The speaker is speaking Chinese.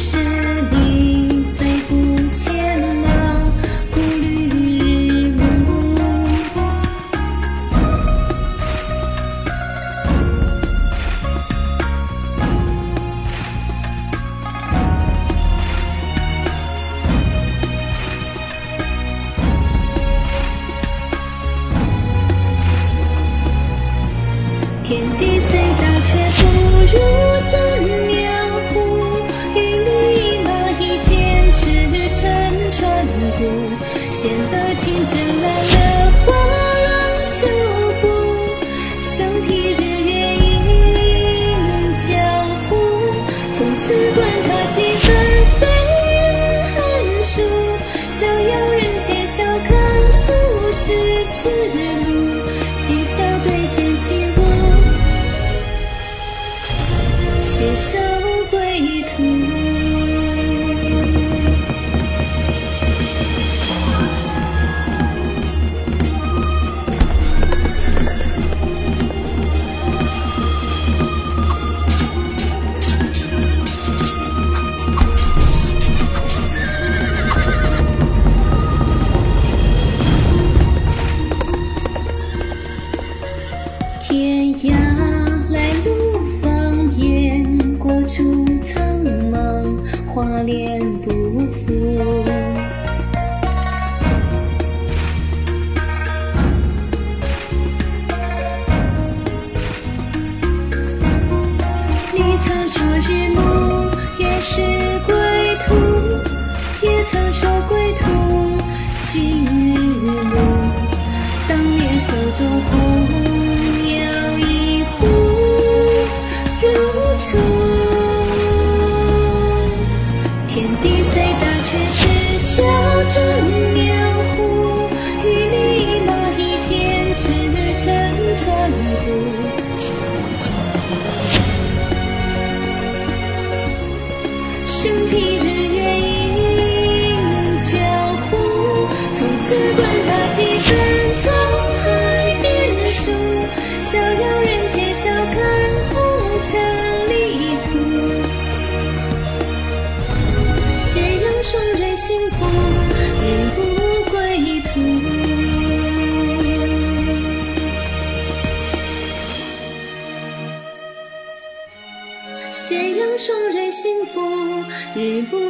是显得清真蓝了花浪修补。生僻日月映江湖，从此管他几分岁月寒暑。逍遥人间，笑看数十之路，今宵对剑起舞。携手天涯来路放眼，过处苍茫，花莲不负。你曾说日暮原是归途，也曾说归途尽日暮。当年手中红身披着斜阳双人幸福，日不。